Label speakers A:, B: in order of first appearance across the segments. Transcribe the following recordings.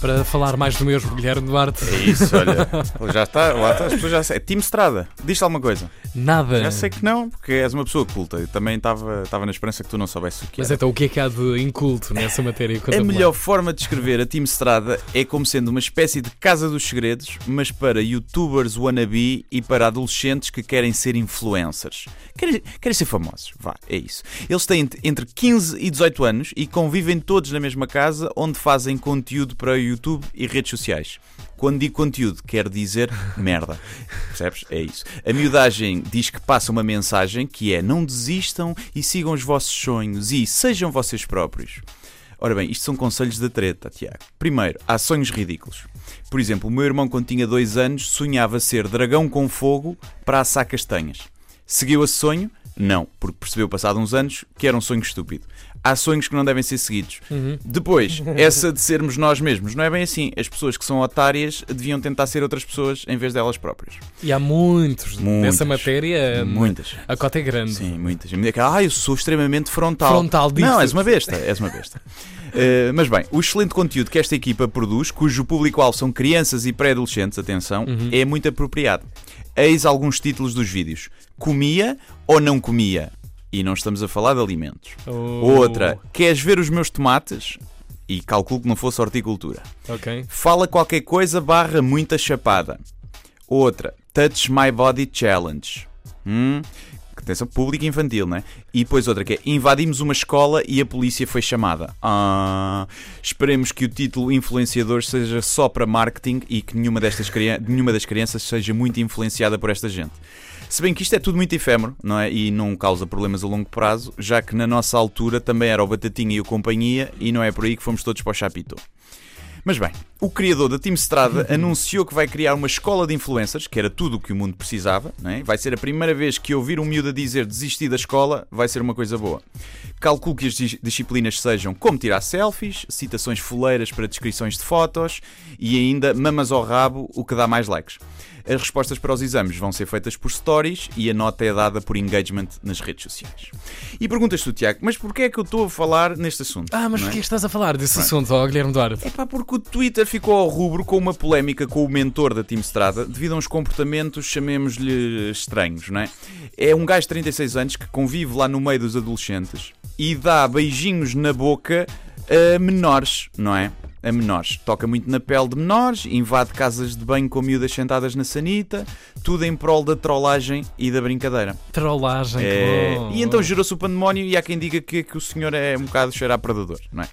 A: Para falar mais do mesmo, Guilherme Duarte.
B: É isso, olha. Já está, lá está, as pessoas já sabem. Time Estrada, diz-te alguma coisa.
A: Nada.
B: Já sei que não, porque és uma pessoa culta. Eu também estava estava na esperança que tu não soubesses o que
A: Mas
B: era.
A: então o que é que há de inculto nessa matéria?
B: A melhor forma de descrever a Team Estrada é como sendo uma espécie de casa dos segredos, mas para youtubers wannabe e para adolescentes que querem ser influencers. Querem, querem ser famosos, vá, é isso. Eles têm ent- entre 15 e 18 anos e convivem todos na mesma casa onde fazem conteúdo para YouTube e redes sociais. Quando digo conteúdo, quer dizer merda. Percebes? É isso. A miudagem diz que passa uma mensagem que é não desistam e sigam os vossos sonhos e sejam vocês próprios. Ora bem, isto são conselhos da treta, Tiago. Primeiro, há sonhos ridículos. Por exemplo, o meu irmão, quando tinha dois anos, sonhava ser dragão com fogo para assar castanhas. Seguiu esse sonho? Não, porque percebeu, passado uns anos, que era um sonho estúpido. Há sonhos que não devem ser seguidos. Depois, essa de sermos nós mesmos. Não é bem assim. As pessoas que são otárias deviam tentar ser outras pessoas em vez delas próprias.
A: E há muitos
B: Muitas.
A: nessa matéria.
B: Muitas.
A: A cota é grande.
B: Sim, muitas. A mulher que, Ah, eu sou extremamente frontal.
A: Frontal, diz-te.
B: Não, és uma besta, és uma besta. Uh, mas bem, o excelente conteúdo que esta equipa produz, cujo público-alvo são crianças e pré-adolescentes, atenção,
A: Uhum.
B: é muito apropriado. Eis alguns títulos dos vídeos: Comia ou não comia? E não estamos a falar de alimentos.
A: Oh,
B: Outra: Queres ver os meus tomates? E calculo que não fosse horticultura.
A: Ok.
B: Fala qualquer coisa barra muita chapada. Outra, Touch My Body Challenge. Hum, atenção, público infantil, né? E depois outra que é Invadimos uma escola e a polícia foi chamada. Ah, esperemos que o título influenciador seja só para marketing e que nenhuma, destas nenhuma das crianças seja muito influenciada por esta gente. Se bem que isto é tudo muito efêmero, não é? E não causa problemas a longo prazo, já que na nossa altura também era o Batatinha e o Companhia e não é por aí que fomos todos para o Chapitão. Mas bem, o criador da Team Strada anunciou que vai criar uma escola de influencers, que era tudo o que o mundo precisava. É? Vai ser a primeira vez que ouvir um miúdo a dizer desistir da escola vai ser uma coisa boa. Calculo que as dis- disciplinas sejam como tirar selfies, citações foleiras para descrições de fotos e ainda mamas ao rabo, o que dá mais likes. As respostas para os exames vão ser feitas por stories e a nota é dada por engagement nas redes sociais. E perguntas tu, Tiago, mas porquê é que eu estou a falar neste assunto?
A: Ah, mas
B: é?
A: porquê estás a falar desse assunto, ó, Guilherme Duarte?
B: É pá, porque o Twitter ficou ao rubro com uma polémica com o mentor da Team Strada devido a uns comportamentos, chamemos-lhe estranhos, não é? É um gajo de 36 anos que convive lá no meio dos adolescentes e dá beijinhos na boca a menores, não é? A menores. Toca muito na pele de menores, invade casas de banho com miúdas sentadas na sanita, tudo em prol da trollagem e da brincadeira.
A: Trollagem, que
B: É,
A: bom.
B: e então gerou-se o pandemónio e há quem diga que, que o senhor é um bocado cheirar predador, não é?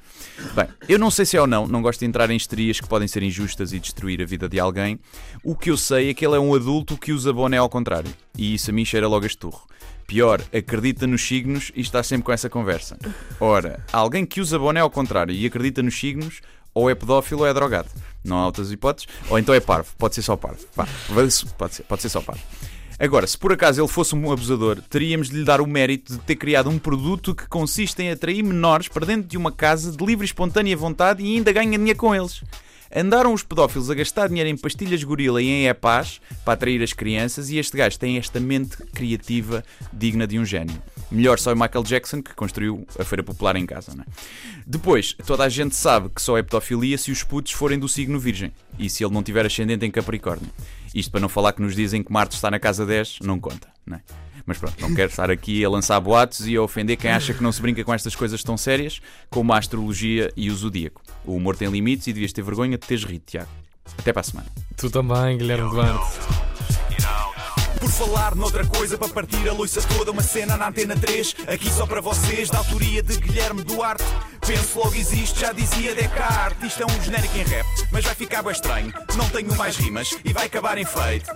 B: Bem, eu não sei se é ou não, não gosto de entrar em histerias que podem ser injustas e destruir a vida de alguém. O que eu sei é que ele é um adulto que usa boné ao contrário. E isso a mim cheira logo a esturro. Pior, acredita nos signos e está sempre com essa conversa. Ora, alguém que usa boné ao contrário e acredita nos signos, ou é pedófilo ou é drogado. Não há outras hipóteses. Ou então é parvo. Pode ser só parvo. Pode ser, pode ser só parvo. Agora, se por acaso ele fosse um abusador, teríamos de lhe dar o mérito de ter criado um produto que consiste em atrair menores para dentro de uma casa de livre e espontânea vontade e ainda ganha dinheiro com eles. Andaram os pedófilos a gastar dinheiro em pastilhas gorila e em epás para atrair as crianças e este gajo tem esta mente criativa digna de um gênio. Melhor só é Michael Jackson que construiu a Feira Popular em casa, não é? Depois, toda a gente sabe que só é pedofilia se os putos forem do signo virgem e se ele não tiver ascendente em Capricórnio. Isto para não falar que nos dizem que Marte está na casa 10, não conta, não é? Mas pronto, não quero estar aqui a lançar boatos e a ofender quem acha que não se brinca com estas coisas tão sérias como a astrologia e o zodíaco. O humor tem limites e devias ter vergonha de teres rido, Tiago. Até para a semana.
A: Tu também, Guilherme Duarte.
C: Por falar noutra coisa, para partir a loiça toda, uma cena na antena 3, aqui só para vocês, da autoria de Guilherme Duarte. Penso logo existe, já dizia Descartes. Isto é um genérico em rap, mas vai ficar bem estranho. Não tenho mais rimas e vai acabar em feito.